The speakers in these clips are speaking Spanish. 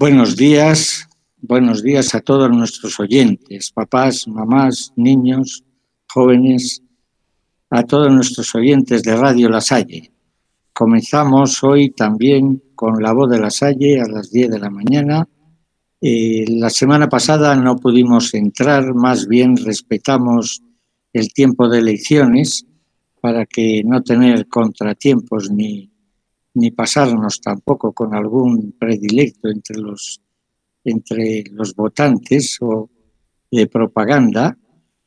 Buenos días, buenos días a todos nuestros oyentes, papás, mamás, niños, jóvenes, a todos nuestros oyentes de Radio La Salle. Comenzamos hoy también con la voz de La Salle a las 10 de la mañana. Eh, la semana pasada no pudimos entrar, más bien respetamos el tiempo de elecciones para que no tener contratiempos ni ni pasarnos tampoco con algún predilecto entre los, entre los votantes o de propaganda.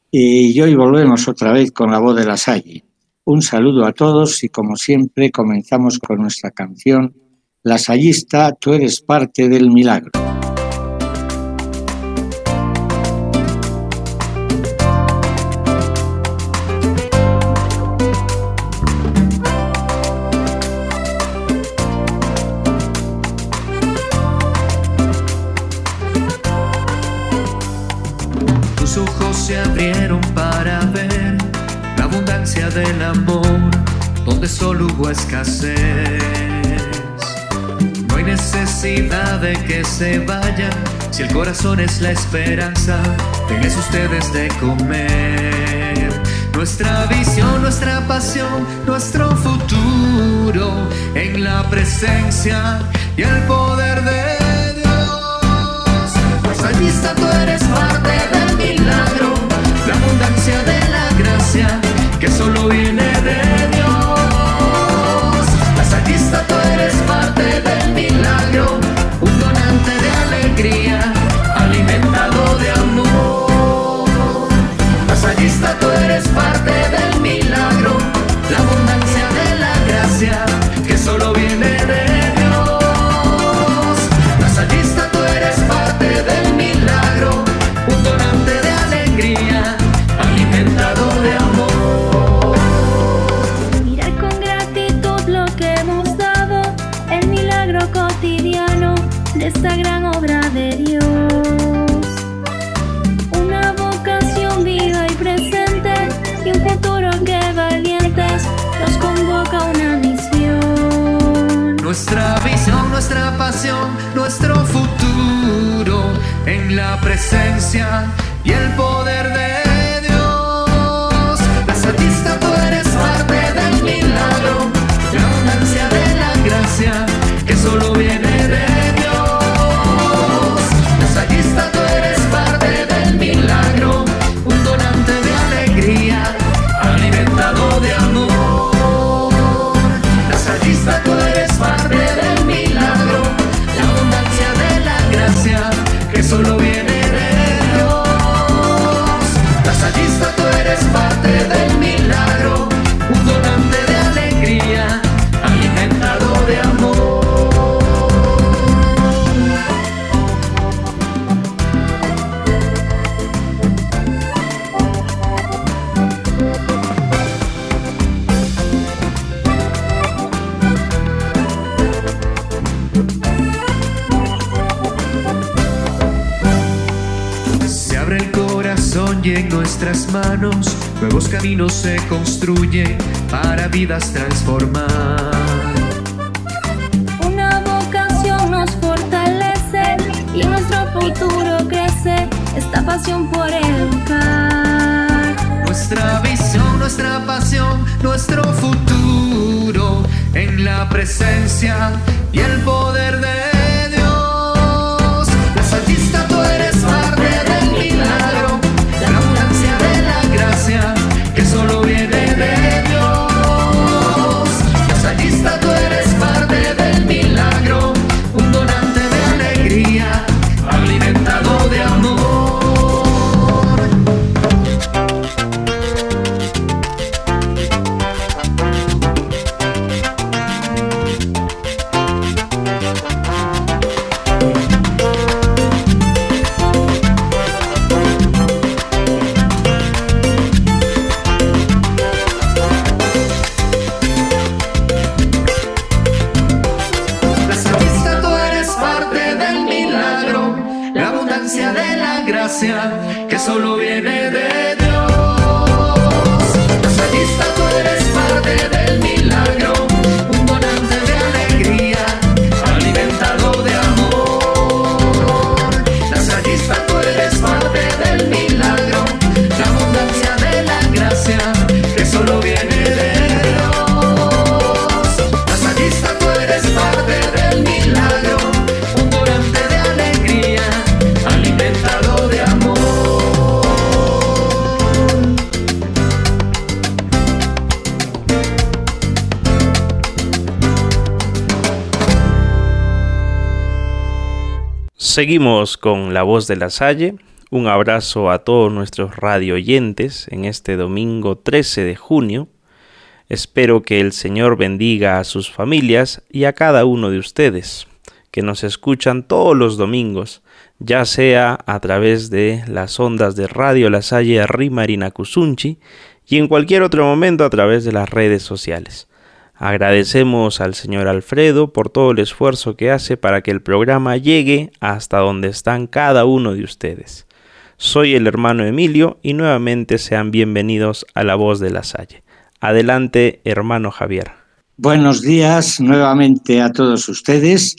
Y hoy volvemos otra vez con la voz de la Salle. Un saludo a todos y como siempre comenzamos con nuestra canción La Sallista, tú eres parte del milagro. Se vayan si el corazón es la esperanza. Tenés ustedes de comer. Nuestra visión, nuestra pasión, nuestro futuro en la presencia y el poder de Dios. Salvista, tú eres parte del milagro, la abundancia de la gracia que solo eres parte vidas transformar. Una vocación nos fortalece y nuestro futuro crece, esta pasión por educar. Nuestra visión, nuestra pasión, nuestro futuro en la presencia y el poder de Seguimos con La Voz de la Salle. Un abrazo a todos nuestros radio oyentes en este domingo 13 de junio. Espero que el Señor bendiga a sus familias y a cada uno de ustedes que nos escuchan todos los domingos, ya sea a través de las ondas de Radio La Salle Rimarina Cusunchi y en cualquier otro momento a través de las redes sociales. Agradecemos al señor Alfredo por todo el esfuerzo que hace para que el programa llegue hasta donde están cada uno de ustedes. Soy el hermano Emilio y nuevamente sean bienvenidos a La Voz de la Salle. Adelante, hermano Javier. Buenos días nuevamente a todos ustedes.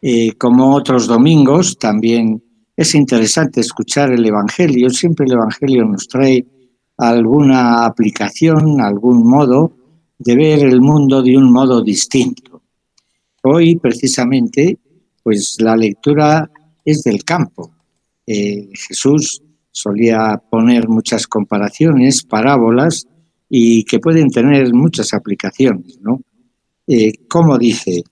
Eh, como otros domingos, también es interesante escuchar el Evangelio. Siempre el Evangelio nos trae alguna aplicación, algún modo de ver el mundo de un modo distinto. Hoy, precisamente, pues la lectura es del campo. Eh, Jesús solía poner muchas comparaciones, parábolas, y que pueden tener muchas aplicaciones, ¿no? Eh, como dice,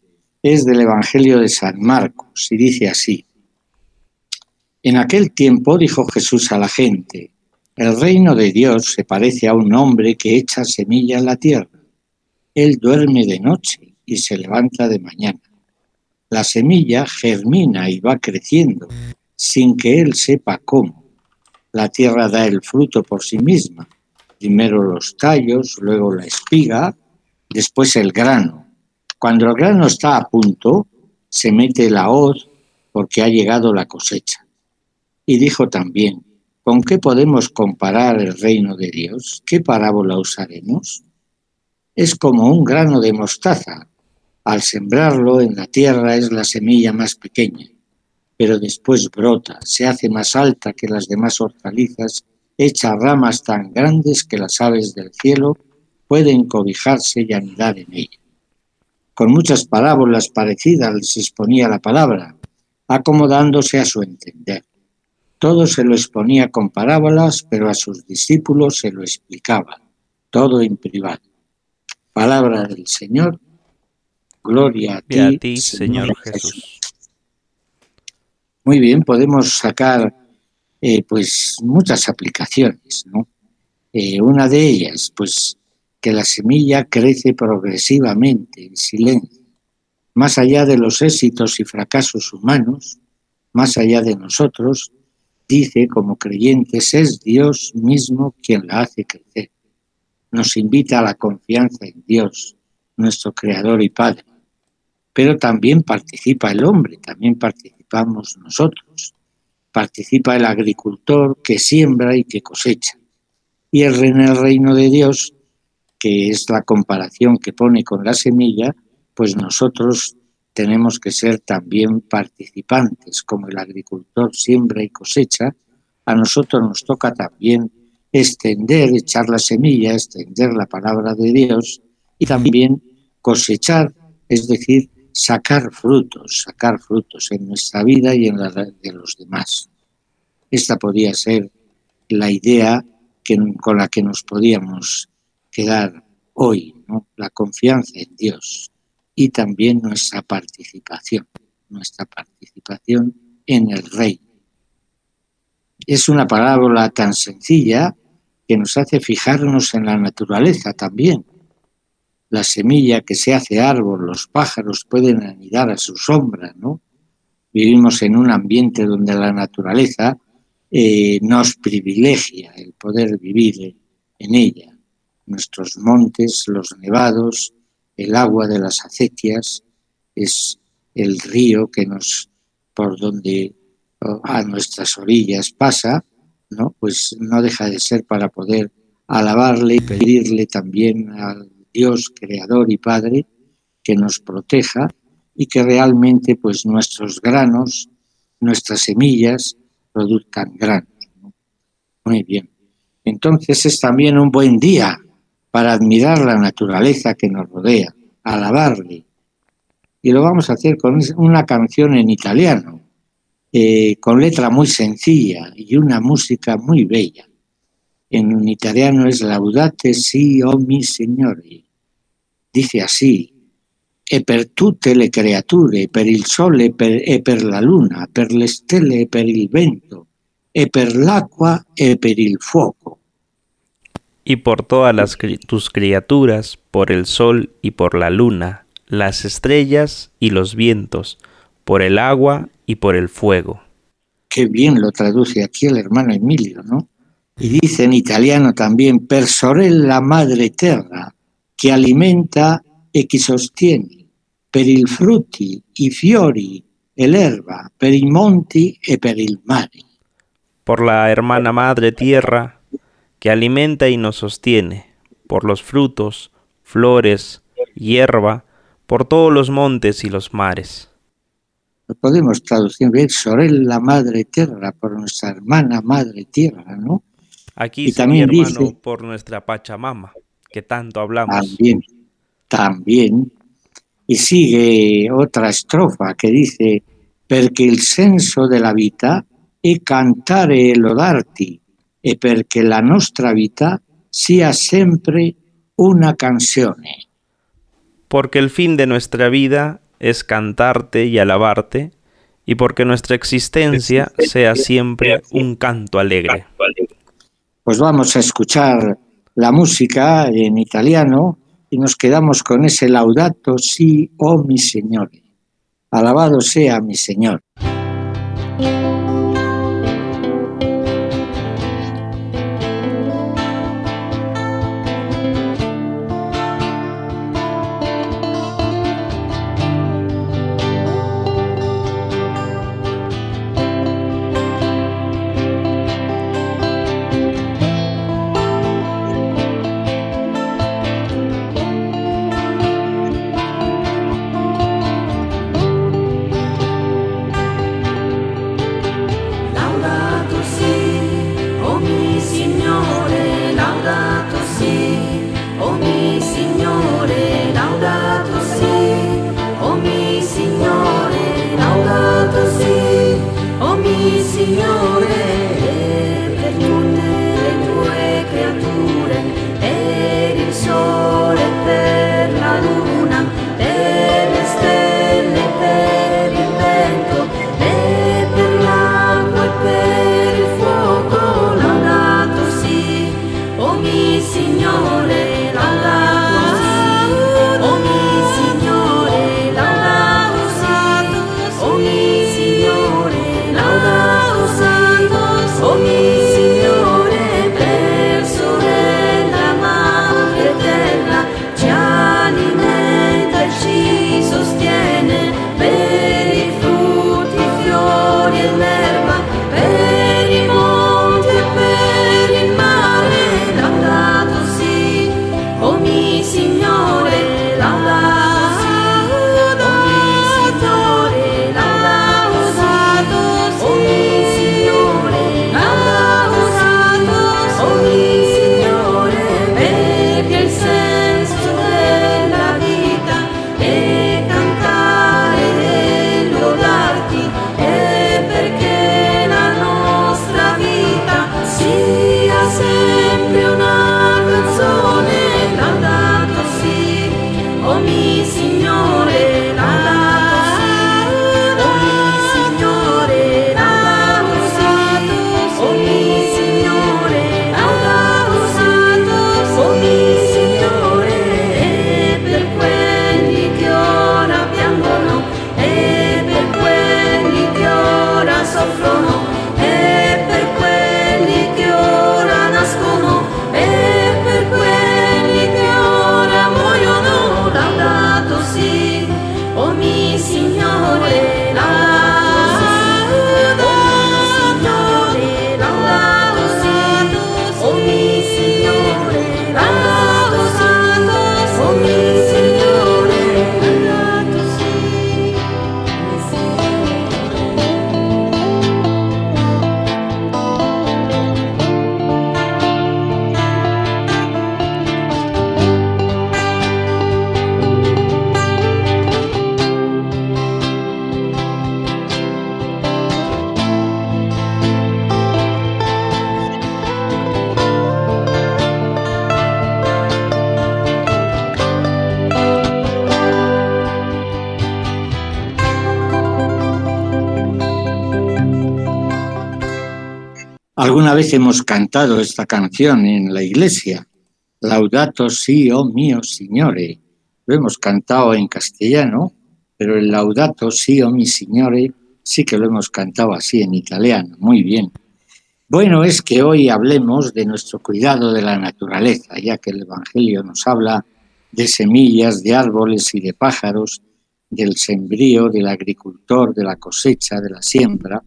es del Evangelio de San Marcos, y dice así. En aquel tiempo dijo Jesús a la gente, el reino de Dios se parece a un hombre que echa semilla en la tierra él duerme de noche y se levanta de mañana. La semilla germina y va creciendo sin que él sepa cómo. La tierra da el fruto por sí misma. Primero los tallos, luego la espiga, después el grano. Cuando el grano está a punto, se mete la hoz porque ha llegado la cosecha. Y dijo también, ¿con qué podemos comparar el reino de Dios? ¿Qué parábola usaremos? Es como un grano de mostaza. Al sembrarlo en la tierra es la semilla más pequeña, pero después brota, se hace más alta que las demás hortalizas, echa ramas tan grandes que las aves del cielo pueden cobijarse y anidar en ella. Con muchas parábolas parecidas les exponía la palabra, acomodándose a su entender. Todo se lo exponía con parábolas, pero a sus discípulos se lo explicaba, todo en privado. Palabra del Señor. Gloria a ti, Señor, Jesús. Muy bien, podemos sacar eh, pues muchas aplicaciones, ¿no? Eh, una de ellas, pues que la semilla crece progresivamente en silencio, más allá de los éxitos y fracasos humanos, más allá de nosotros, dice como creyentes, es Dios mismo quien la hace crecer nos invita a la confianza en Dios, nuestro Creador y Padre. Pero también participa el hombre, también participamos nosotros. Participa el agricultor que siembra y que cosecha. Y en el reino de Dios, que es la comparación que pone con la semilla, pues nosotros tenemos que ser también participantes, como el agricultor siembra y cosecha, a nosotros nos toca también extender, echar la semilla, extender la palabra de Dios y también cosechar, es decir, sacar frutos, sacar frutos en nuestra vida y en la de los demás. Esta podría ser la idea que, con la que nos podíamos quedar hoy, la confianza en Dios y también nuestra participación, nuestra participación en el Rey. Es una parábola tan sencilla que nos hace fijarnos en la naturaleza también. La semilla que se hace árbol, los pájaros pueden anidar a su sombra, ¿no? Vivimos en un ambiente donde la naturaleza eh, nos privilegia el poder vivir en ella. Nuestros montes, los nevados, el agua de las acequias, es el río que nos, por donde a nuestras orillas pasa, ¿no? Pues no deja de ser para poder alabarle y pedirle también al Dios creador y Padre que nos proteja y que realmente pues nuestros granos, nuestras semillas produzcan granos. Muy bien. Entonces es también un buen día para admirar la naturaleza que nos rodea, alabarle. Y lo vamos a hacer con una canción en italiano eh, con letra muy sencilla y una música muy bella. En italiano es Laudate si o mi Signore. Dice así, e per tutte le creature, per il sole per, e per la luna, per le stelle e per il vento, e per l'acqua e per il fuoco. Y por todas tus criaturas, por el sol y por la luna, las estrellas y los vientos, por el agua y por el fuego. Qué bien lo traduce aquí el hermano Emilio, ¿no? Y dice en italiano también, per sorella madre terra, que alimenta e che sostiene, per il frutti, i fiori e l'erba, per i monti e per il mare. Por la hermana madre tierra, que alimenta y nos sostiene, por los frutos, flores, hierba, por todos los montes y los mares. Lo podemos traducir bien, sorella madre tierra, por nuestra hermana madre tierra, ¿no? Aquí y también mi hermano dice, por nuestra Pachamama, que tanto hablamos. También, también. Y sigue otra estrofa que dice, perché il senso della vita è cantare e lodarti, e perché la nostra vita sia sempre una canzone. Porque el fin de nuestra vida es cantarte y alabarte, y porque nuestra existencia sea siempre un canto alegre. Pues vamos a escuchar la música en italiano y nos quedamos con ese laudato si, oh mi Señor. Alabado sea mi Señor. Alguna vez hemos cantado esta canción en la iglesia, Laudato si, oh mio Signore. Lo hemos cantado en castellano, pero el Laudato si, oh mi Signore sí que lo hemos cantado así en italiano, muy bien. Bueno, es que hoy hablemos de nuestro cuidado de la naturaleza, ya que el Evangelio nos habla de semillas, de árboles y de pájaros, del sembrío, del agricultor, de la cosecha, de la siembra,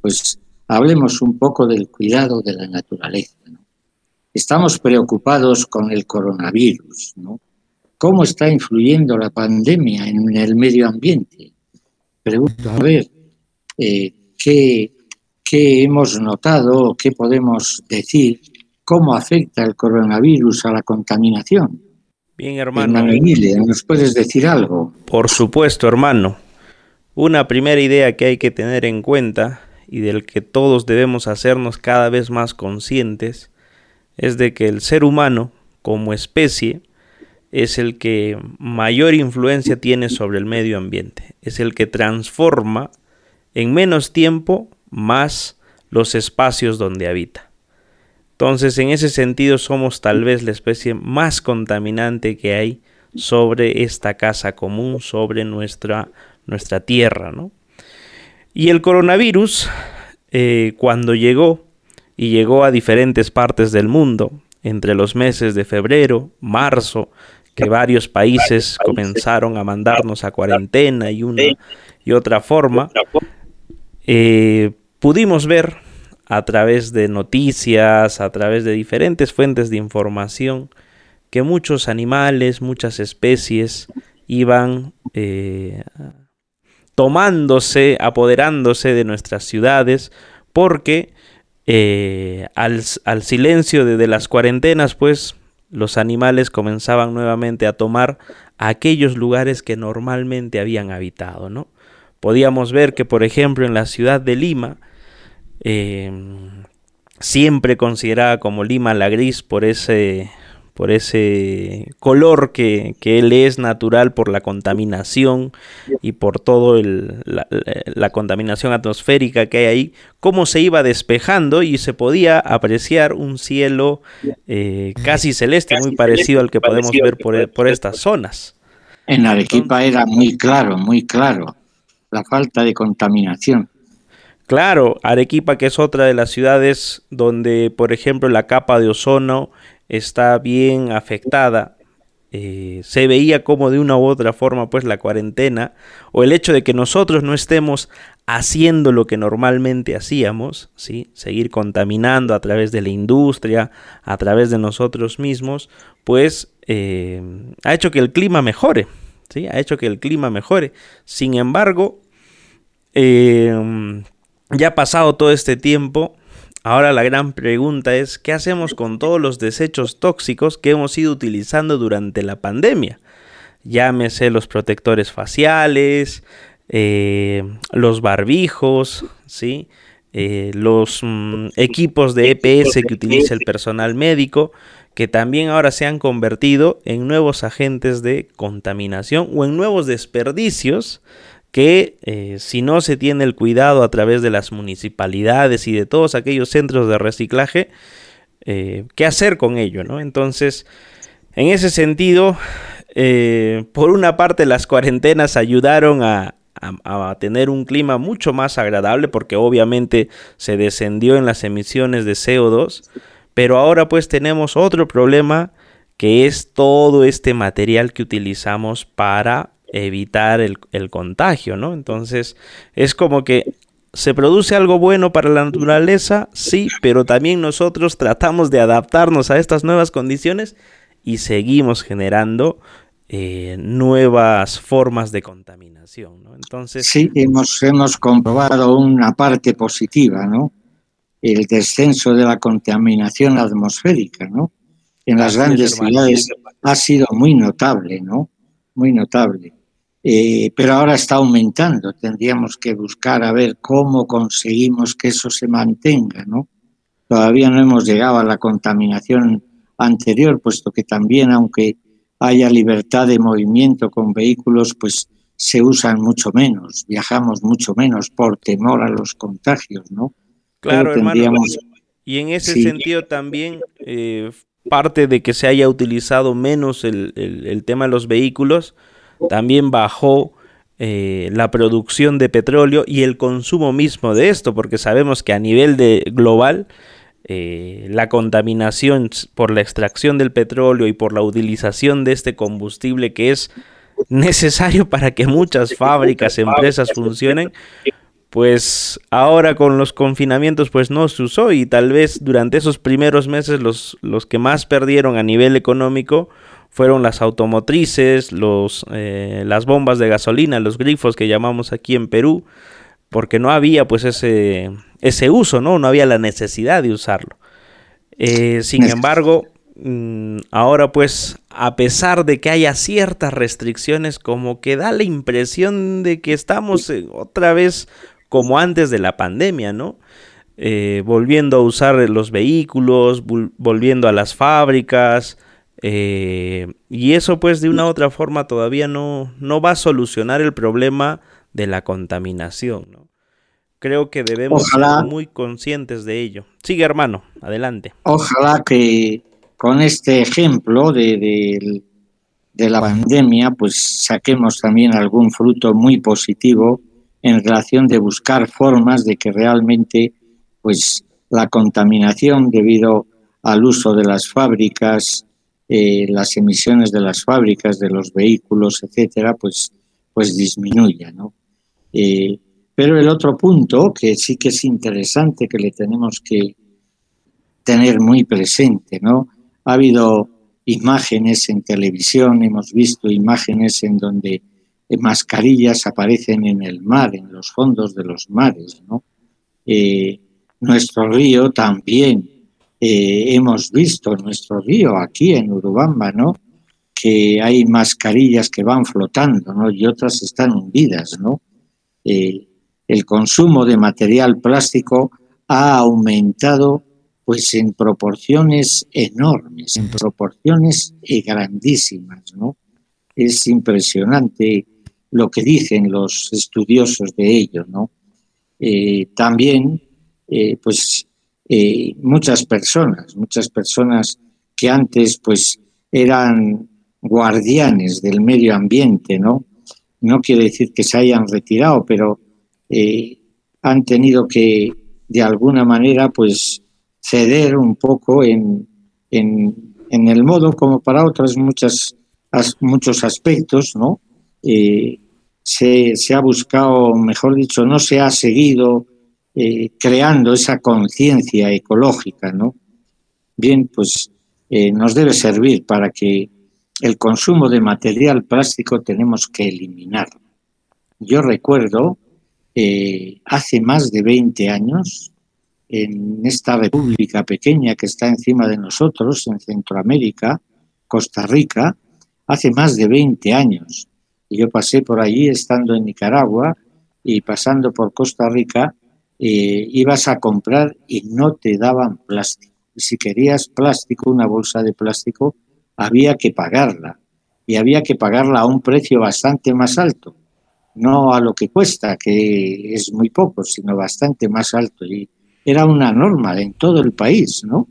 pues hablemos un poco del cuidado de la naturaleza. Estamos preocupados con el coronavirus, ¿no? ¿Cómo está influyendo la pandemia en el medio ambiente? Pregunto, a ver, eh, ¿qué, hemos notado, qué podemos decir, cómo afecta el coronavirus a la contaminación? Bien, hermano. ¿nos puedes decir algo? Por supuesto, hermano. Una primera idea que hay que tener en cuenta y del que todos debemos hacernos cada vez más conscientes es de que el ser humano como especie es el que mayor influencia tiene sobre el medio ambiente, es el que transforma en menos tiempo más los espacios donde habita. Entonces, en ese sentido, somos tal vez la especie más contaminante que hay sobre esta casa común, sobre nuestra, nuestra tierra, ¿no? Y el coronavirus, eh, cuando llegó, y llegó a diferentes partes del mundo, entre los meses de febrero, marzo, que varios países comenzaron a mandarnos a cuarentena y una y otra forma, eh, pudimos ver a través de noticias, a través de diferentes fuentes de información, que muchos animales, muchas especies iban eh, tomándose, apoderándose de nuestras ciudades, porque eh, al, silencio de, las cuarentenas, pues los animales comenzaban nuevamente a tomar aquellos lugares que normalmente habían habitado, ¿no? Podíamos ver que, por ejemplo, en la ciudad de Lima, eh, siempre considerada como Lima la gris por ese por ese color que, él es natural por la contaminación y por todo la, contaminación atmosférica que hay ahí, cómo se iba despejando y se podía apreciar un cielo eh, casi celeste, muy parecido al que podemos ver por, por estas zonas. En Arequipa era muy claro, muy claro, la falta de contaminación. Claro, Arequipa que es otra de las ciudades donde, por ejemplo, la capa de ozono está bien afectada. Eh, se veía como de una u otra forma pues la cuarentena o el hecho de que nosotros no estemos haciendo lo que normalmente hacíamos, ¿sí? seguir contaminando a través de la industria, a través de nosotros mismos, pues eh, ha hecho que el clima mejore, ¿sí? ha hecho que el clima mejore. Sin embargo, eh, ya pasado todo este tiempo, Ahora la gran pregunta es, ¿qué hacemos con todos los desechos tóxicos que hemos ido utilizando durante la pandemia? Llámese los protectores faciales, eh, los barbijos, ¿sí? Eh, los mm, equipos de EPS que utiliza el personal médico, que también ahora se han convertido en nuevos agentes de contaminación o en nuevos desperdicios que eh, si no se tiene el cuidado a través de las municipalidades y de todos aquellos centros de reciclaje, eh, ¿qué hacer con ello? ¿no? Entonces, en ese sentido, eh, por una parte las cuarentenas ayudaron a, a, tener un clima mucho más agradable porque obviamente se descendió en las emisiones de CO2, pero ahora pues tenemos otro problema que es todo este material que utilizamos para evitar el, contagio, ¿no? Entonces es como que ¿Se produce algo bueno para la naturaleza? Sí, pero también nosotros tratamos de adaptarnos a estas nuevas condiciones y seguimos generando eh, nuevas formas de contaminación. ¿no? Entonces, sí, hemos, hemos comprobado una parte positiva, ¿no? El descenso de la contaminación atmosférica, ¿no? En las grandes ciudades ha sido muy notable, ¿no? Muy notable. Eh, pero ahora está aumentando. Tendríamos que buscar a ver cómo conseguimos que eso se mantenga, ¿no? Todavía no hemos llegado a la contaminación anterior, puesto que también, aunque haya libertad de movimiento con vehículos, pues se usan mucho menos, viajamos mucho menos por temor a los contagios, ¿no? Claro, hermano. Y en ese sentido también eh, parte de que se haya utilizado menos el, tema de los vehículos, también bajó eh, la producción de petróleo y el consumo mismo de esto, porque sabemos que a nivel de global eh, la contaminación por la extracción del petróleo y por la utilización de este combustible que es necesario para que muchas fábricas, empresas funcionen, pues ahora con los confinamientos pues no se usó y tal vez durante esos primeros meses los, los que más perdieron a nivel económico fueron las automotrices, los, eh, las bombas de gasolina, los grifos que llamamos aquí en Perú, porque no había pues ese, ese uso, ¿no? No había la necesidad de usarlo. Eh, sin embargo, mm, ahora pues a pesar de que haya ciertas restricciones, como que da la impresión de que estamos eh, otra vez como antes de la pandemia, ¿no? Eh, volviendo a usar los vehículos, volviendo a las fábricas, eh, y eso pues de una u otra forma todavía no, no va a solucionar el problema de la contaminación, ¿no? Creo que debemos ser muy conscientes de ello. Sigue hermano, adelante. Ojalá que con este ejemplo de, de la pandemia pues saquemos también algún fruto muy positivo en relación de buscar formas de que realmente pues la contaminación debido al uso de las fábricas, eh, las emisiones de las fábricas, de los vehículos, etcétera, pues, pues disminuya, ¿no? Eh, pero el otro punto que sí que es interesante que le tenemos que tener muy presente, ¿no? Ha habido imágenes en televisión, hemos visto imágenes en donde mascarillas aparecen en el mar, en los fondos de los mares. ¿no? Eh, nuestro río también eh, hemos visto, nuestro río aquí en Urubamba, ¿no? que hay mascarillas que van flotando ¿no? y otras están hundidas. ¿no? Eh, el consumo de material plástico ha aumentado pues en proporciones enormes, en proporciones grandísimas, ¿no? Es impresionante lo que dicen los estudiosos de ello, ¿no? Eh, también, eh, pues, eh, muchas personas, muchas personas que antes, pues, eran guardianes del medio ambiente, ¿no? No quiere decir que se hayan retirado, pero han tenido que, de alguna manera, pues, ceder un poco en, en, en el modo como para otras muchas, muchos aspectos, ¿no? se, ha buscado, mejor dicho, no se ha seguido eh, creando esa conciencia ecológica, ¿no? Bien, pues eh, nos debe servir para que el consumo de material plástico tenemos que eliminar. Yo recuerdo eh, hace más de 20 años, en esta república pequeña que está encima de nosotros, en Centroamérica, Costa Rica, hace más de 20 años, yo pasé por allí estando en Nicaragua y pasando por Costa Rica, eh, ibas a comprar y no te daban plástico. Si querías plástico, una bolsa de plástico, había que pagarla. Y había que pagarla a un precio bastante más alto. No a lo que cuesta, que es muy poco, sino bastante más alto. Y era una norma en todo el país, ¿no?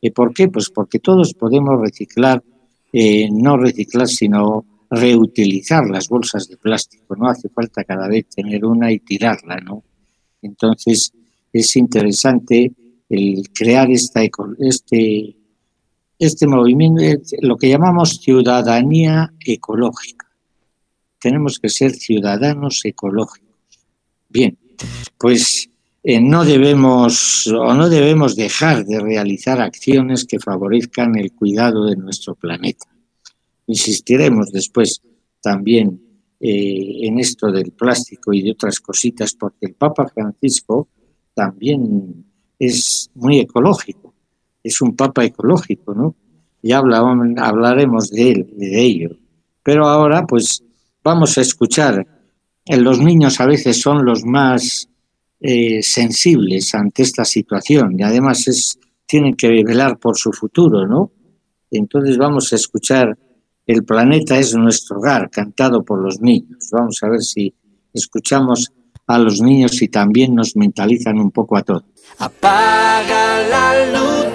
¿Y ¿Por qué? Pues porque todos podemos reciclar, eh, no reciclar, sino reutilizar las bolsas de plástico, no hace falta cada vez tener una y tirarla, ¿no? Entonces es interesante el crear esta, este, este movimiento, lo que llamamos ciudadanía ecológica. Tenemos que ser ciudadanos ecológicos. Bien, pues eh, no debemos o no debemos dejar de realizar acciones que favorezcan el cuidado de nuestro planeta Insistiremos después también eh, en esto del plástico y de otras cositas, porque el Papa Francisco también es muy ecológico, es un Papa ecológico, ¿no? Ya hablaremos de él, de ello. Pero ahora, pues, vamos a escuchar. Eh, los niños a veces son los más eh, sensibles ante esta situación y además es, tienen que velar por su futuro, ¿no? Entonces vamos a escuchar el planeta es nuestro hogar, cantado por los niños. Vamos a ver si escuchamos a los niños y también nos mentalizan un poco a todos. Apaga Bien,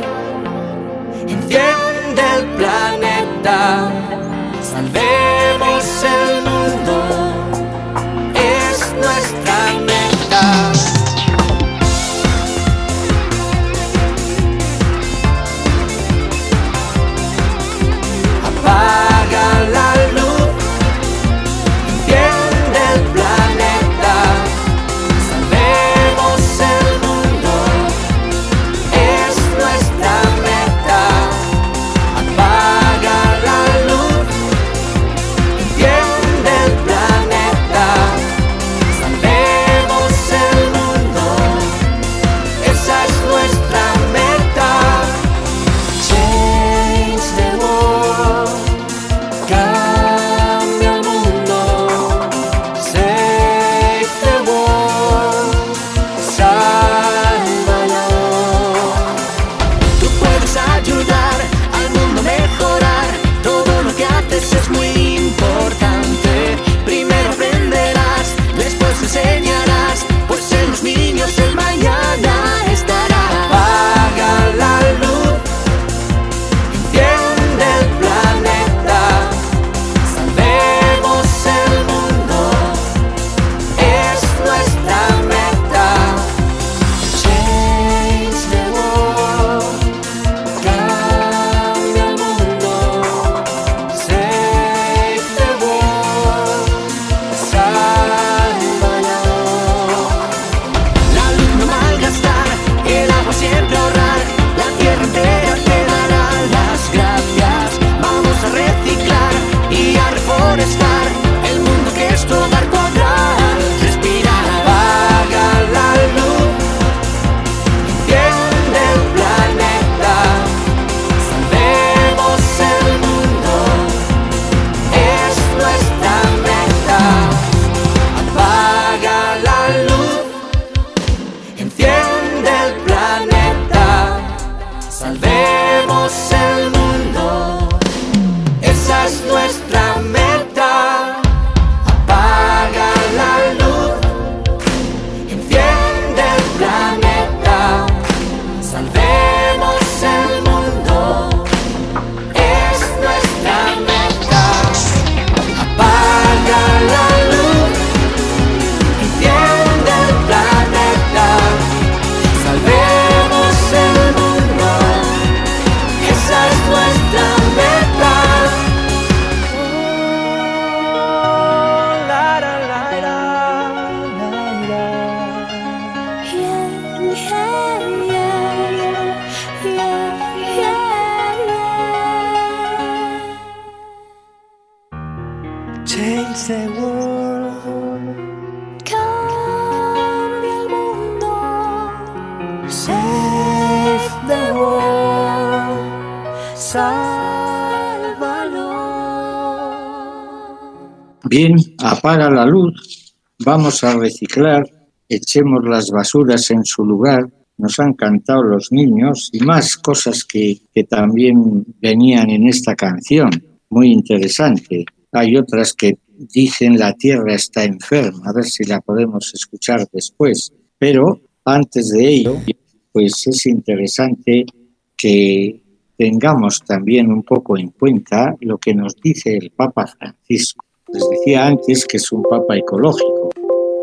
apaga la luz, vamos a reciclar, echemos las basuras en su lugar, nos han cantado los niños y más cosas que, que también venían en esta canción, muy interesante. Hay otras que dicen la tierra está enferma, a ver si la podemos escuchar después. Pero antes de ello, pues es interesante que tengamos también un poco en cuenta lo que nos dice el Papa Francisco. Les decía antes que es un papa ecológico.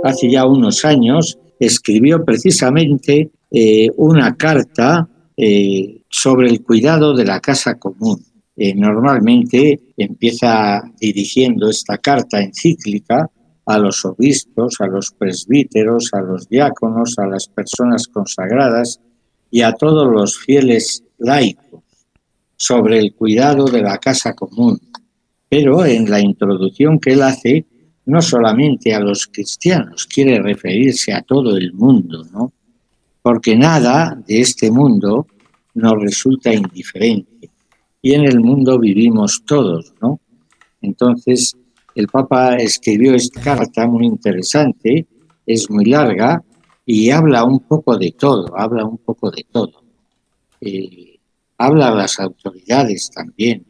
Hace ya unos años escribió precisamente eh, una carta eh, sobre el cuidado de la casa común. Eh, normalmente empieza dirigiendo esta carta encíclica a los obispos, a los presbíteros, a los diáconos, a las personas consagradas y a todos los fieles laicos sobre el cuidado de la casa común, pero en la introducción que él hace, no solamente a los cristianos, quiere referirse a todo el mundo, ¿no? Porque nada de este mundo nos resulta indiferente. Y en el mundo vivimos todos, ¿no? Entonces, el Papa escribió esta carta muy interesante, es muy larga y habla un poco de todo, habla un poco de todo. Eh, habla a las autoridades también,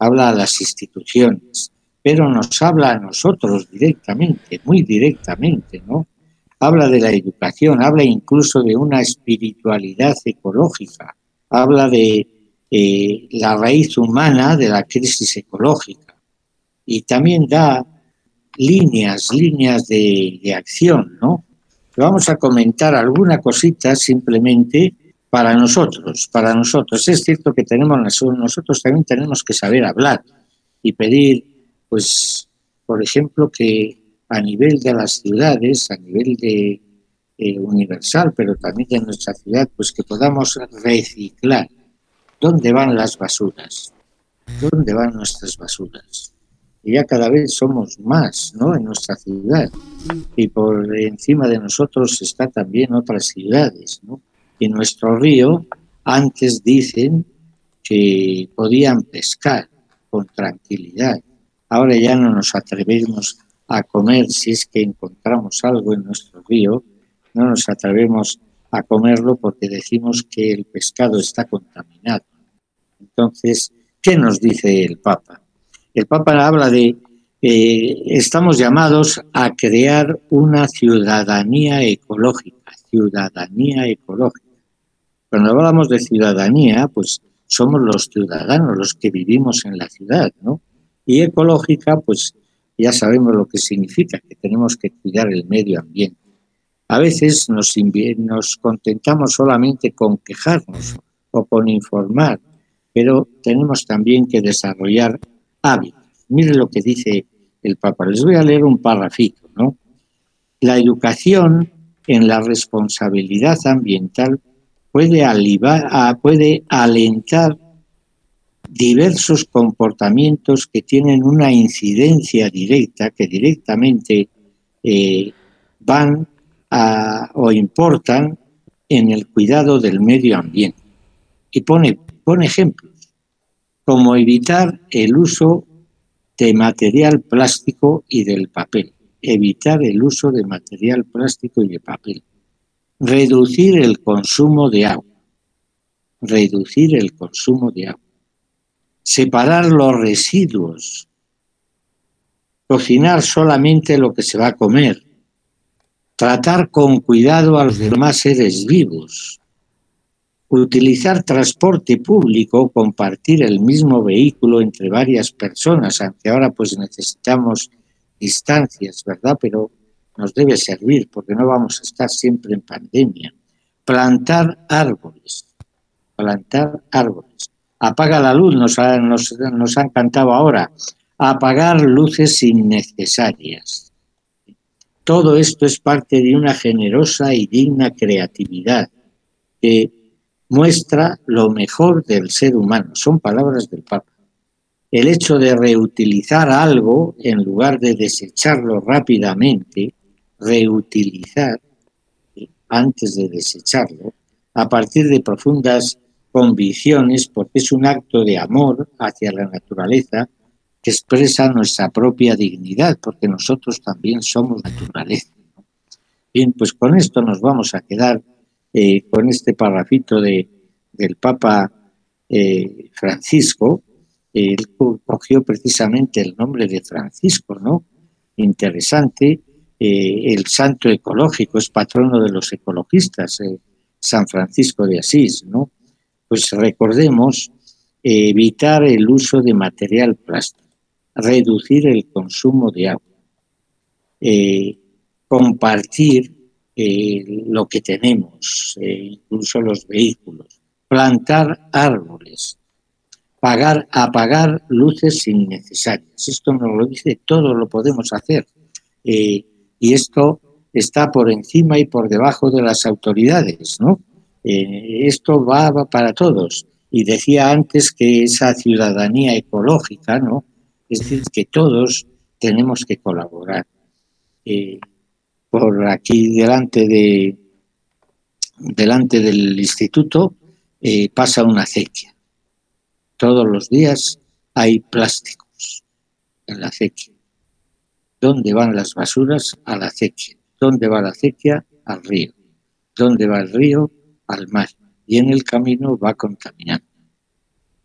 habla a las instituciones, pero nos habla a nosotros directamente, muy directamente, ¿no? habla de la educación, habla incluso de una espiritualidad ecológica, habla de eh, la raíz humana de la crisis ecológica y también da líneas, líneas de, acción, ¿no? Vamos a comentar alguna cosita simplemente para nosotros, para nosotros. Es cierto que tenemos nosotros también tenemos que saber hablar y pedir, pues, por ejemplo, que a nivel de las ciudades, a nivel de eh, universal, pero también de nuestra ciudad, pues que podamos reciclar. ¿Dónde van las basuras? ¿Dónde van nuestras basuras? Y ya cada vez somos más, ¿no? En nuestra ciudad. Y por encima de nosotros está también otras ciudades, ¿no? En nuestro río, antes dicen que podían pescar con tranquilidad. Ahora ya no nos atrevemos a comer si es que encontramos algo en nuestro río, no nos atrevemos a comerlo porque decimos que el pescado está contaminado. Entonces, ¿qué nos dice el Papa? El Papa habla de eh, estamos llamados a crear una ciudadanía ecológica, ciudadanía ecológica. Cuando hablamos de ciudadanía, pues somos los ciudadanos, los que vivimos en la ciudad, ¿no? Y ecológica, pues ya sabemos lo que significa, que tenemos que cuidar el medio ambiente. A veces nos, contentamos solamente con quejarnos o con informar, pero tenemos también que desarrollar hábitos. Mire lo que dice el Papa. Les voy a leer un parrafito, ¿no? La educación en la responsabilidad ambiental puede, alivar, puede alentar diversos comportamientos que tienen una incidencia directa, que directamente eh, van a, o importan en el cuidado del medio ambiente. Y pone, pone ejemplos, como evitar el uso de material plástico y del papel, evitar el uso de material plástico y de papel, reducir el consumo de agua, reducir el consumo de agua. Separar los residuos, cocinar solamente lo que se va a comer, tratar con cuidado a los demás seres vivos, utilizar transporte público, compartir el mismo vehículo entre varias personas, aunque ahora pues necesitamos distancias, ¿verdad? Pero nos debe servir porque no vamos a estar siempre en pandemia. Plantar árboles, plantar árboles apaga la luz, nos, nos, han cantado ahora, apagar luces innecesarias. Todo esto es parte de una generosa y digna creatividad que muestra lo mejor del ser humano. Son palabras del Papa. El hecho de reutilizar algo en lugar de desecharlo rápidamente, reutilizar antes de desecharlo, a partir de profundas convicciones porque es un acto de amor hacia la naturaleza que expresa nuestra propia dignidad, porque nosotros también somos naturaleza. Bien, pues con esto nos vamos a quedar eh, con este parrafito de, del Papa eh, Francisco. Él cogió precisamente el nombre de Francisco, ¿no? Interesante. Eh, el santo ecológico es patrono de los ecologistas, San Francisco de Asís, ¿no? pues recordemos evitar el uso de material plástico, reducir el consumo de agua, eh, compartir eh, lo que tenemos, eh, incluso los vehículos, plantar árboles, pagar, apagar luces innecesarias. Esto nos lo dice, todo lo podemos hacer. Y esto está por encima y por debajo de las autoridades, ¿no? Eh, esto va, para todos. Y decía antes que esa ciudadanía ecológica, ¿no? Es decir, que todos tenemos que colaborar. Eh, por aquí delante de delante del instituto eh, pasa una acequia. Todos los días hay plásticos en la acequia. ¿Dónde van las basuras? A la acequia. ¿Dónde va la acequia? Al río. ¿Dónde va el río? al mar y en el camino va contaminando.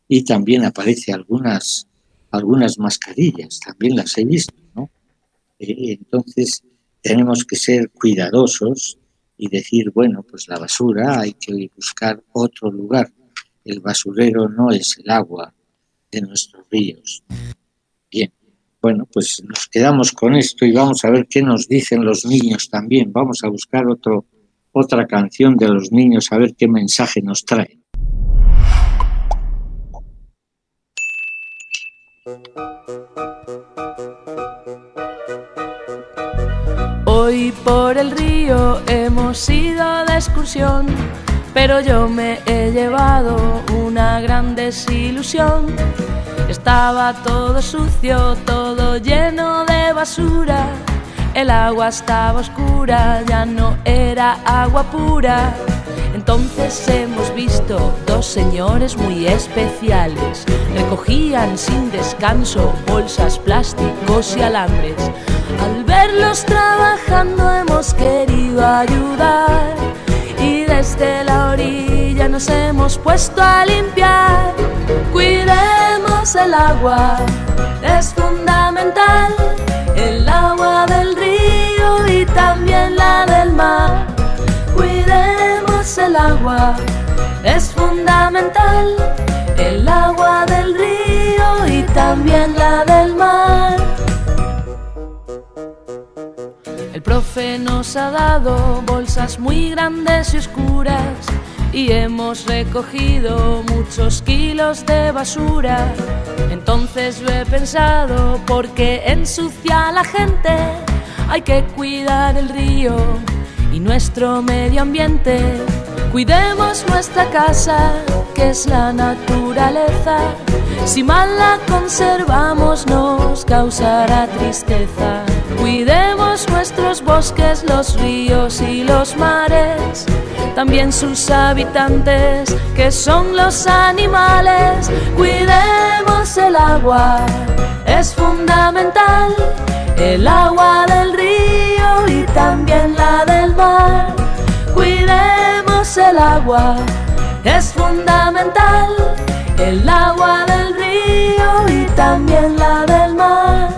Y también aparece algunas, algunas mascarillas, también las he visto, ¿no? Eh, entonces, tenemos que ser cuidadosos y decir, bueno, pues la basura hay que buscar otro lugar. El basurero no es el agua de nuestros ríos. Bueno, pues nos quedamos con esto y vamos a ver qué nos dicen los niños también. Vamos a buscar otra canción de los niños a ver qué mensaje nos traen. Hoy por el río hemos ido de excursión, pero yo me he llevado una gran desilusión. Estaba todo sucio, todo lleno de basura. El agua estaba oscura, ya no era agua pura. Entonces hemos visto dos señores muy especiales. Recogían sin descanso bolsas, plásticos y alambres. Al verlos trabajando hemos querido ayudar desde la orilla nos hemos puesto a limpiar. Cuidemos el agua, es fundamental. El agua del río y también la del mar. Cuidemos el agua, es fundamental. El agua del río y también la del mar. Profe nos ha dado bolsas muy grandes y oscuras y hemos recogido muchos kilos de basura. Entonces yo he pensado, porque ensucia a la gente, hay que cuidar el río y nuestro medio ambiente. Cuidemos nuestra casa, que es la naturaleza. Si mal la conservamos nos causará tristeza. Cuidemos nuestros bosques, los ríos y los mares. También sus habitantes, que son los animales. Cuidemos el agua, es fundamental. El agua del río y también la del mar. Cuidemos el agua, es fundamental. El agua del río y también la del mar.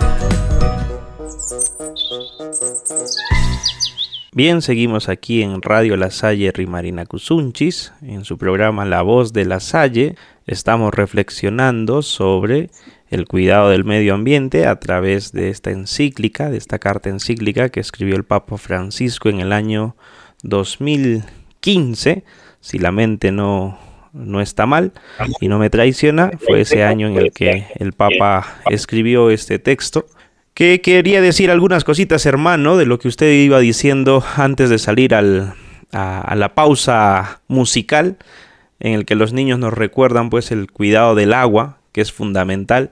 Bien, seguimos aquí en Radio La Salle Rimarina Cusunchis, en su programa La Voz de La Salle. Estamos reflexionando sobre el cuidado del medio ambiente a través de esta encíclica, de esta carta encíclica que escribió el Papa Francisco en el año 2015, si la mente no, no está mal y no me traiciona, fue ese año en el que el Papa escribió este texto. Que quería decir algunas cositas, hermano, de lo que usted iba diciendo antes de salir al, a, la pausa musical, en el que los niños nos recuerdan pues el cuidado del agua, que es fundamental.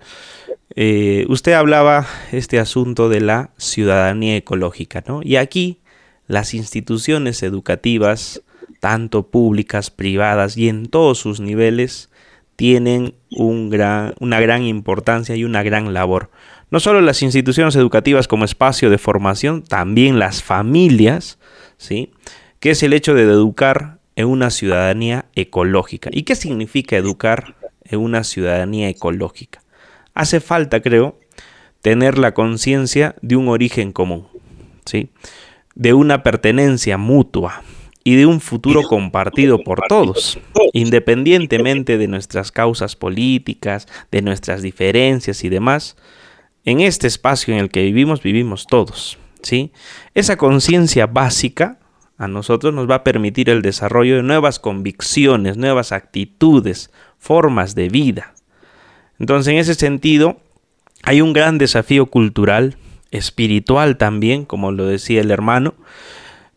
Eh, usted hablaba este asunto de la ciudadanía ecológica, ¿no? Y aquí las instituciones educativas, tanto públicas, privadas y en todos sus niveles, tienen un gran, una gran importancia y una gran labor. No solo las instituciones educativas como espacio de formación, también las familias, ¿sí? que es el hecho de educar en una ciudadanía ecológica. ¿Y qué significa educar en una ciudadanía ecológica? Hace falta, creo, tener la conciencia de un origen común. ¿sí? de una pertenencia mutua y de un futuro compartido por todos, independientemente de nuestras causas políticas, de nuestras diferencias y demás. En este espacio en el que vivimos, vivimos todos. ¿sí? Esa conciencia básica a nosotros nos va a permitir el desarrollo de nuevas convicciones, nuevas actitudes, formas de vida. Entonces, en ese sentido, hay un gran desafío cultural espiritual también, como lo decía el hermano.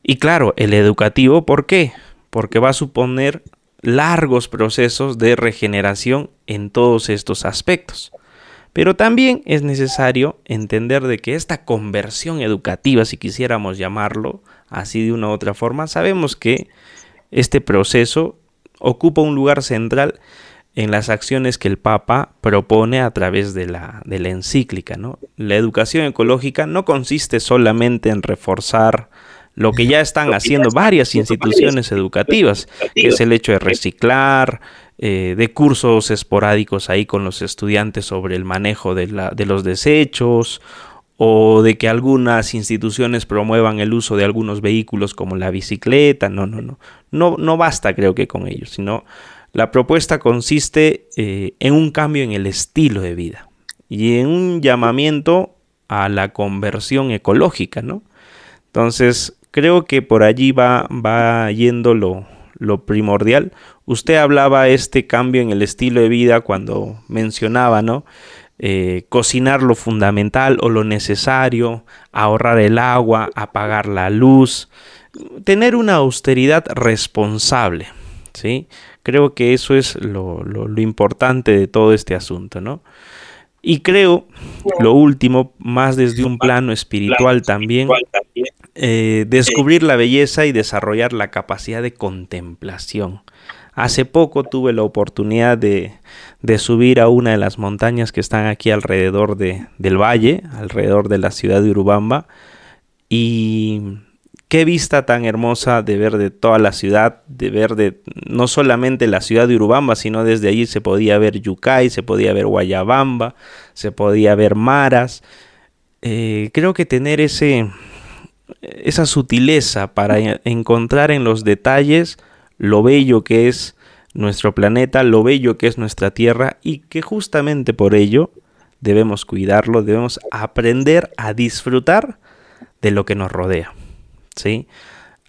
Y claro, el educativo, ¿por qué? Porque va a suponer largos procesos de regeneración en todos estos aspectos. Pero también es necesario entender de que esta conversión educativa, si quisiéramos llamarlo así de una u otra forma, sabemos que este proceso ocupa un lugar central en las acciones que el Papa propone a través de la, de la encíclica. ¿no? La educación ecológica no consiste solamente en reforzar lo que ya están haciendo varias instituciones educativas, que es el hecho de reciclar, eh, de cursos esporádicos ahí con los estudiantes sobre el manejo de, la, de los desechos, o de que algunas instituciones promuevan el uso de algunos vehículos como la bicicleta, no, no, no, no, no basta creo que con ello, sino la propuesta consiste eh, en un cambio en el estilo de vida y en un llamamiento a la conversión ecológica, ¿no? Entonces, creo que por allí va, va yendo lo, lo primordial. Usted hablaba este cambio en el estilo de vida cuando mencionaba, ¿no? Eh, cocinar lo fundamental o lo necesario, ahorrar el agua, apagar la luz, tener una austeridad responsable, ¿sí? Creo que eso es lo, lo importante de todo este asunto, ¿no? Y creo, lo último, más desde un plano espiritual también, eh, descubrir la belleza y desarrollar la capacidad de contemplación. Hace poco tuve la oportunidad de, de, subir a una de las montañas que están aquí alrededor de, del valle, alrededor de la ciudad de Urubamba, y Qué vista tan hermosa de ver de toda la ciudad, de ver de no solamente la ciudad de Urubamba, sino desde allí se podía ver Yucay, se podía ver Guayabamba, se podía ver Maras. Eh, creo que tener ese, esa sutileza para encontrar en los detalles lo bello que es nuestro planeta, lo bello que es nuestra tierra y que justamente por ello debemos cuidarlo, debemos aprender a disfrutar de lo que nos rodea. ¿sí?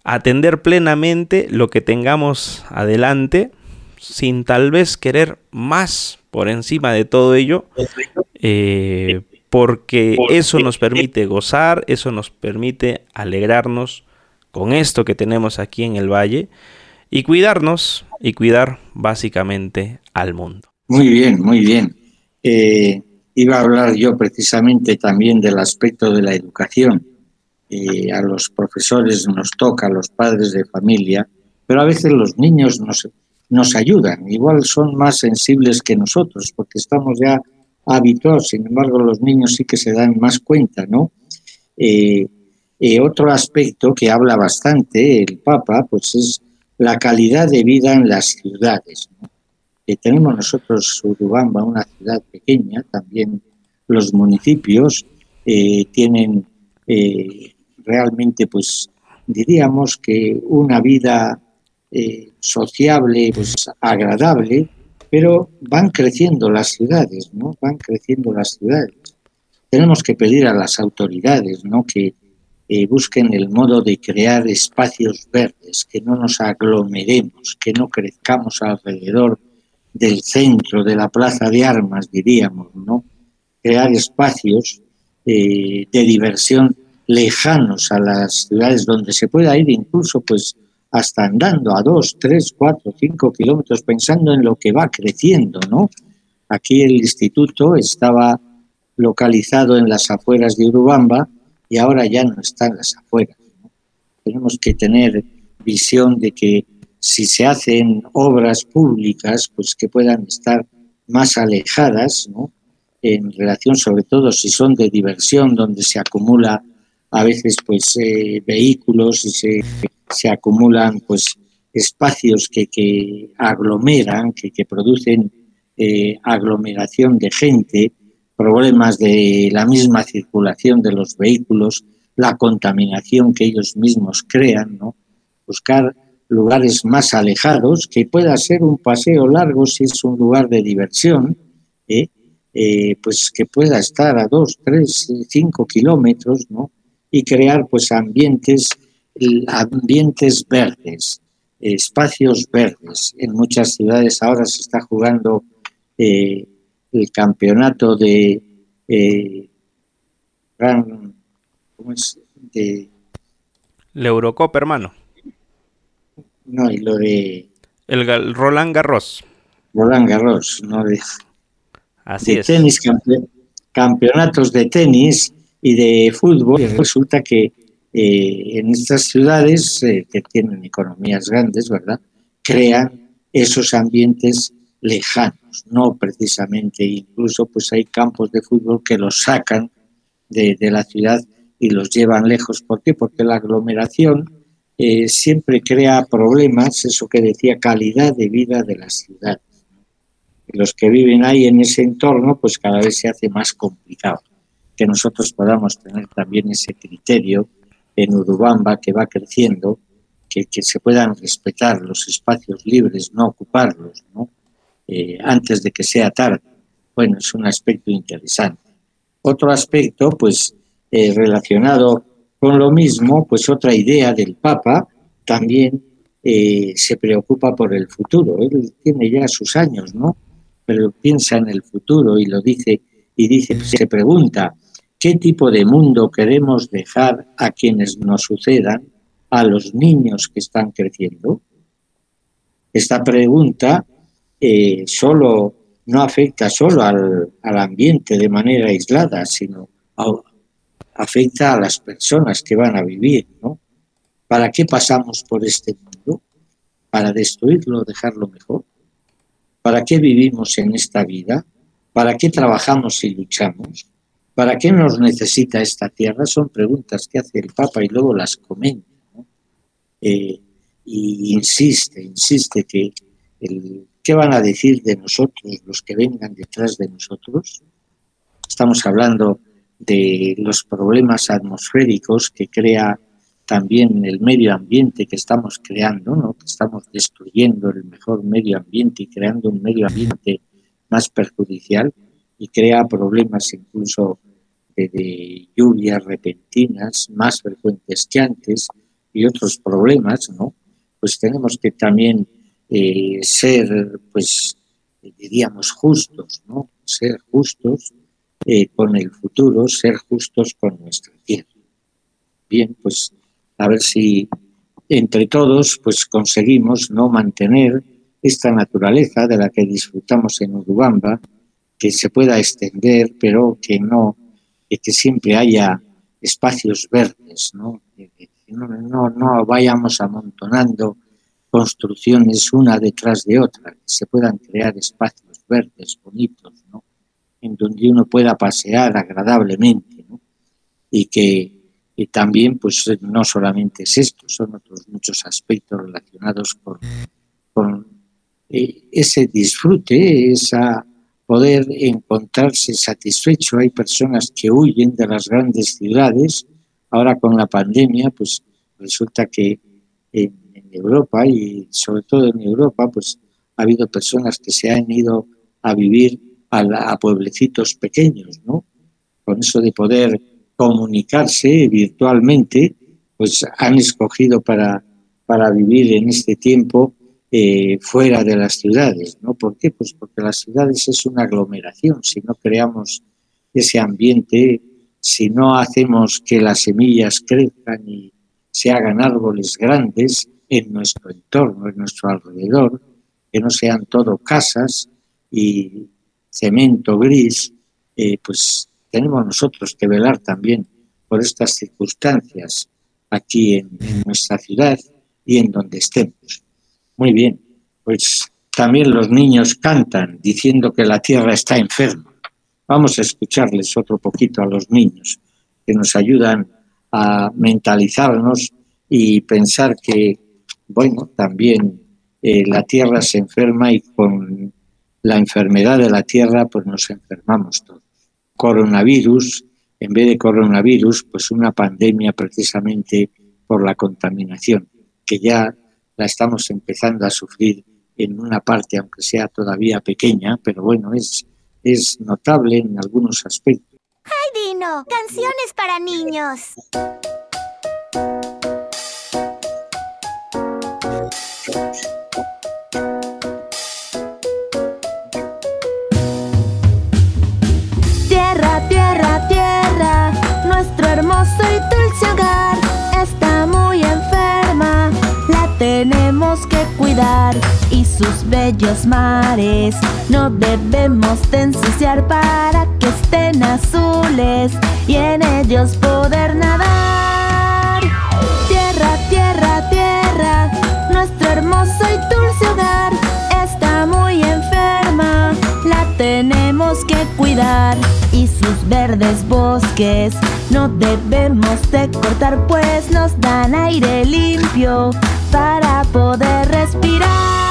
Atender plenamente lo que tengamos adelante sin tal vez querer más por encima de todo ello, eh, porque eso nos permite gozar, eso nos permite alegrarnos con esto que tenemos aquí en el valle y cuidarnos y cuidar básicamente al mundo. Muy bien, muy bien. Eh, iba a hablar yo precisamente también del aspecto de la educación a los profesores nos toca, a los padres de familia, pero a veces los niños nos, nos ayudan, igual son más sensibles que nosotros, porque estamos ya habituados, sin embargo los niños sí que se dan más cuenta, ¿no? Eh, eh, otro aspecto que habla bastante el Papa, pues es la calidad de vida en las ciudades. Que tenemos nosotros Urubamba, una ciudad pequeña, también los municipios eh, tienen realmente, pues diríamos que una vida sociable, pues agradable, pero van creciendo las ciudades, ¿no? Van creciendo las ciudades. Tenemos que pedir a las autoridades, ¿no? Que eh, busquen el modo de crear espacios verdes, que no nos aglomeremos, que no crezcamos alrededor del centro, de la plaza de armas, diríamos, ¿no? Crear espacios eh, de diversión lejanos a las ciudades donde se pueda ir incluso pues hasta andando a dos, tres, cuatro, cinco kilómetros pensando en lo que va creciendo, ¿no? Aquí el instituto estaba localizado en las afueras de Urubamba y ahora ya no está en las afueras. Tenemos que tener visión de que si se hacen obras públicas, pues que puedan estar más alejadas, ¿no? En relación sobre todo si son de diversión, donde se acumula a veces pues eh, vehículos y se, se, acumulan pues espacios que, que aglomeran, que, que producen eh, aglomeración de gente, problemas de la misma circulación de los vehículos, la contaminación que ellos mismos crean, ¿no? buscar lugares más alejados, que pueda ser un paseo largo si es un lugar de diversión, ¿eh? pues que pueda estar a dos, tres, cinco kilómetros, ¿no? y crear pues ambientes, ambientes verdes, espacios verdes. En muchas ciudades ahora se está jugando eh, el campeonato de eh, ¿cómo es? De, la Eurocopa, hermano. No, y lo de el Roland Garros. Roland Garros, no de, Así de tenis, campeonatos de tenis y de fútbol. Y resulta que eh, en estas ciudades eh, que tienen economías grandes, ¿verdad? Crean esos ambientes lejanos, no precisamente, incluso pues hay campos de fútbol que los sacan de, la ciudad y los llevan lejos. ¿Por qué? Porque la aglomeración eh, siempre crea problemas, eso que decía, calidad de vida de las ciudades. los que viven ahí en ese entorno, pues cada vez se hace más complicado que nosotros podamos tener también ese criterio en Urubamba que va creciendo, que, se puedan respetar los espacios libres, no ocuparlos. Eh, antes de que sea tarde. Bueno, es un aspecto interesante. Otro aspecto, pues, eh, relacionado con lo mismo, pues otra idea del Papa también eh, se preocupa por el futuro. Él tiene ya sus años, ¿no? Pero piensa en el futuro y lo dice y dice, se pregunta, ¿qué tipo de mundo queremos dejar a quienes nos sucedan, a los niños que están creciendo? Esta pregunta eh, solo no afecta solo al, ambiente de manera aislada, sino afecta a las personas que van a vivir, ¿no? ¿Para qué pasamos por este mundo? ¿Para destruirlo, dejarlo mejor? ¿Para qué vivimos en esta vida? ¿Para qué trabajamos y luchamos? ¿Para qué nos necesita esta tierra? Son preguntas que hace el Papa y luego las comenta. Eh, y insiste, insiste que ¿qué van a decir de nosotros los que vengan detrás de nosotros? Estamos hablando de los problemas atmosféricos que crea también el medio ambiente que estamos creando, ¿no? que estamos destruyendo el mejor medio ambiente y creando un medio ambiente más perjudicial y crea problemas incluso de, lluvias repentinas más frecuentes que antes y otros problemas, ¿no? Pues tenemos que también eh, ser, pues, diríamos, justos, ¿no? Ser justos eh, con el futuro, ser justos con nuestra tierra. Bien, pues a ver si entre todos pues conseguimos no mantener esta naturaleza de la que disfrutamos en Urubamba, que se pueda extender, pero que no, que siempre haya espacios verdes, ¿no? no, no, no vayamos amontonando construcciones una detrás de otra, que se puedan crear espacios verdes, bonitos, ¿no? en donde uno pueda pasear agradablemente, ¿no? y que también, pues no solamente es esto, son otros muchos aspectos relacionados con, con eh, ese disfrute, esa poder encontrarse satisfecho. Hay personas que huyen de las grandes ciudades. Ahora con la pandemia, pues resulta que en, en Europa y sobre todo en Europa, pues ha habido personas que se han ido a vivir a, pueblecitos pequeños, ¿no? Con eso de poder comunicarse virtualmente, pues han escogido para, para vivir en este tiempo eh, fuera de las ciudades, ¿no? ¿Por qué? Pues porque las ciudades es una aglomeración. Si no creamos ese ambiente, si no hacemos que las semillas crezcan y se hagan árboles grandes en nuestro entorno, en nuestro alrededor, que no sean todo casas y cemento gris, eh, pues tenemos nosotros que velar también por estas circunstancias aquí en, nuestra ciudad y en donde estemos. Muy bien, pues también los niños cantan diciendo que la tierra está enferma. Vamos a escucharles otro poquito a los niños que nos ayudan a mentalizarnos y pensar que, bueno, también eh, la tierra se enferma y con la enfermedad de la Tierra, pues nos enfermamos todos. Coronavirus, en vez de coronavirus, pues una pandemia precisamente por la contaminación, que ya la estamos empezando a sufrir en una parte, aunque sea todavía pequeña, pero bueno, es, es notable en algunos aspectos. ¡Ay, Dino! Canciones para niños. Soy dulce hogar tenemos que cuidar y sus bellos mares. No debemos de ensuciar para que estén azules y en ellos poder nadar. Tierra, tierra, tierra, nuestro hermoso y dulce hogar está muy enferma, la tenemos que cuidar y sus verdes bosques. No debemos de cortar pues nos dan aire limpio para poder respirar.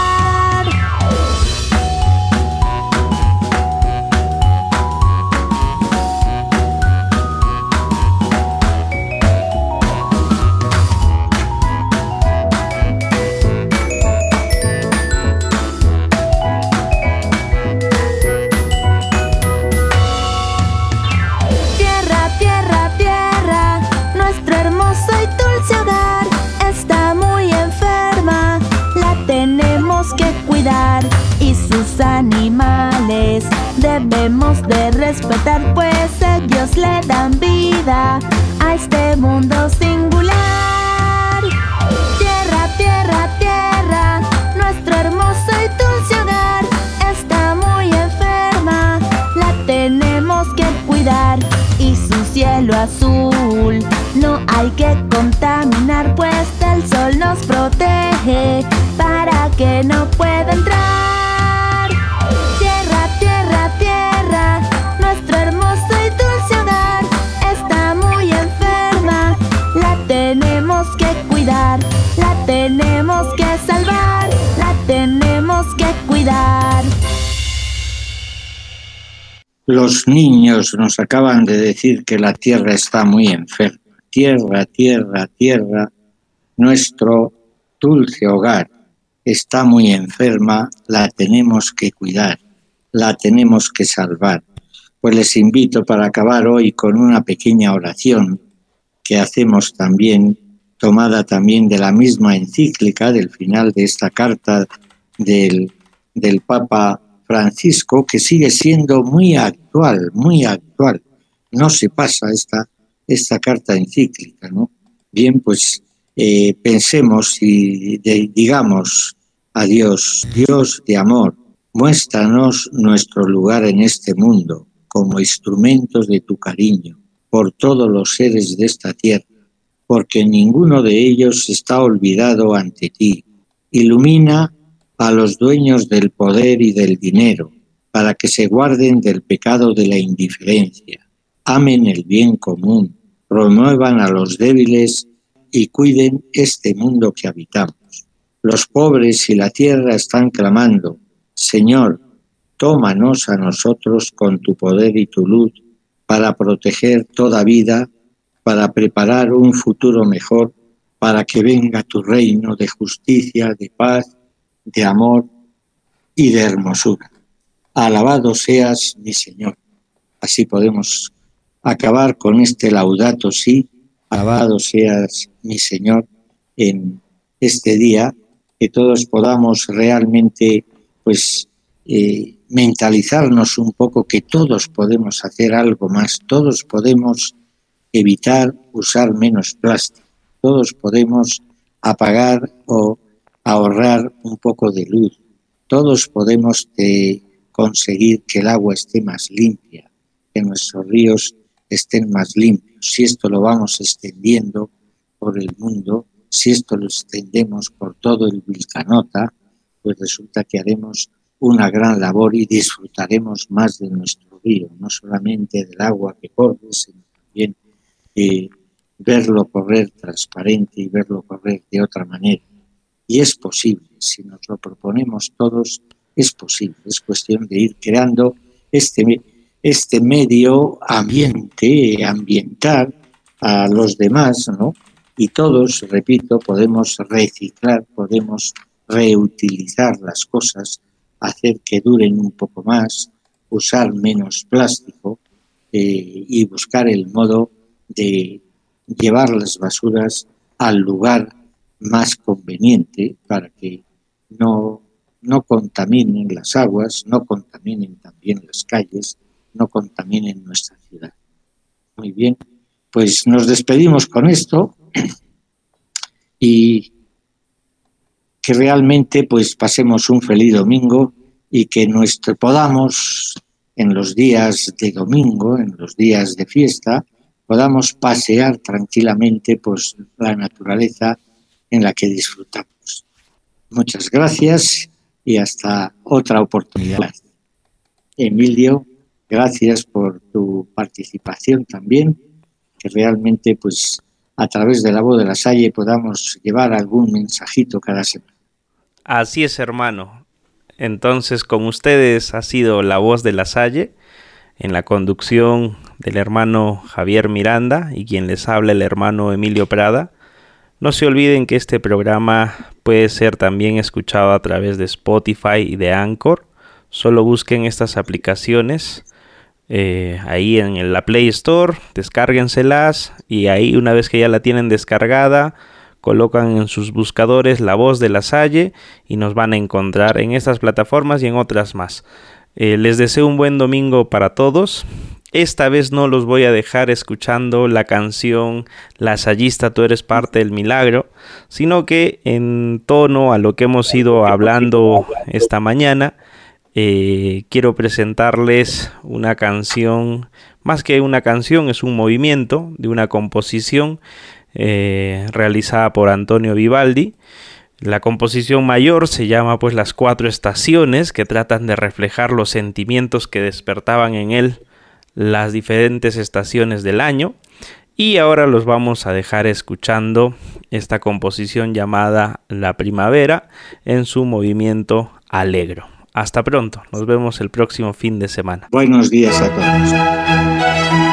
Debemos de respetar pues ellos le dan vida a este mundo singular. Tierra, tierra, tierra, nuestro hermoso y dulce hogar está muy enferma, la tenemos que cuidar y su cielo azul no hay que contaminar pues el sol nos protege para que no pueda entrar. Los niños nos acaban de decir que la tierra está muy enferma. Tierra, tierra, tierra, nuestro dulce hogar está muy enferma, la tenemos que cuidar, la tenemos que salvar. Pues les invito para acabar hoy con una pequeña oración que hacemos también, tomada también de la misma encíclica del final de esta carta del, del Papa Francisco, que sigue siendo muy actual, muy actual. No se pasa esta, esta carta encíclica, ¿no? Bien, pues eh, pensemos y digamos a Dios, Dios de amor, muéstranos nuestro lugar en este mundo como instrumentos de tu cariño por todos los seres de esta tierra, porque ninguno de ellos está olvidado ante ti. Ilumina a los dueños del poder y del dinero, para que se guarden del pecado de la indiferencia, amen el bien común, promuevan a los débiles y cuiden este mundo que habitamos. Los pobres y la tierra están clamando, Señor, tómanos a nosotros con tu poder y tu luz para proteger toda vida, para preparar un futuro mejor, para que venga tu reino de justicia, de paz, de amor y de hermosura. Alabado seas, mi Señor. Así podemos acabar con este laudato sí, alabado seas, mi Señor, en este día, que todos podamos realmente, pues, eh, mentalizarnos un poco que todos podemos hacer algo más, todos podemos evitar usar menos plástico, todos podemos apagar o ahorrar un poco de luz, todos podemos eh, conseguir que el agua esté más limpia, que nuestros ríos estén más limpios. Si esto lo vamos extendiendo por el mundo, si esto lo extendemos por todo el Vilcanota, pues resulta que haremos una gran labor y disfrutaremos más de nuestro río, no solamente del agua que corre, sino también eh, verlo correr transparente y verlo correr de otra manera. Y es posible, si nos lo proponemos todos, es posible. Es cuestión de ir creando este, este medio ambiente, ambiental a los demás, ¿no? Y todos, repito, podemos reciclar, podemos reutilizar las cosas, hacer que duren un poco más, usar menos plástico eh, y buscar el modo de llevar las basuras al lugar más conveniente para que no, no contaminen las aguas, no contaminen también las calles, no contaminen nuestra ciudad. Muy bien, pues nos despedimos con esto y que realmente pues pasemos un feliz domingo y que nuestro podamos en los días de domingo, en los días de fiesta, podamos pasear tranquilamente pues la naturaleza en la que disfrutamos. Muchas gracias y hasta otra oportunidad. Emilio, gracias por tu participación también, que realmente pues a través de la voz de la Salle podamos llevar algún mensajito cada semana. Así es, hermano. Entonces, con ustedes ha sido la voz de la Salle, en la conducción del hermano Javier Miranda y quien les habla el hermano Emilio Prada. No se olviden que este programa puede ser también escuchado a través de Spotify y de Anchor. Solo busquen estas aplicaciones eh, ahí en la Play Store, descárguenselas y ahí una vez que ya la tienen descargada, colocan en sus buscadores La Voz de la Salle y nos van a encontrar en estas plataformas y en otras más. Eh, les deseo un buen domingo para todos. Esta vez no los voy a dejar escuchando la canción La Sayista, tú eres parte del milagro, sino que en tono a lo que hemos ido hablando esta mañana, eh, quiero presentarles una canción, más que una canción, es un movimiento de una composición eh, realizada por Antonio Vivaldi. La composición mayor se llama pues las cuatro estaciones que tratan de reflejar los sentimientos que despertaban en él las diferentes estaciones del año. Y ahora los vamos a dejar escuchando esta composición llamada La Primavera en su movimiento alegro. Hasta pronto, nos vemos el próximo fin de semana. Buenos días a todos.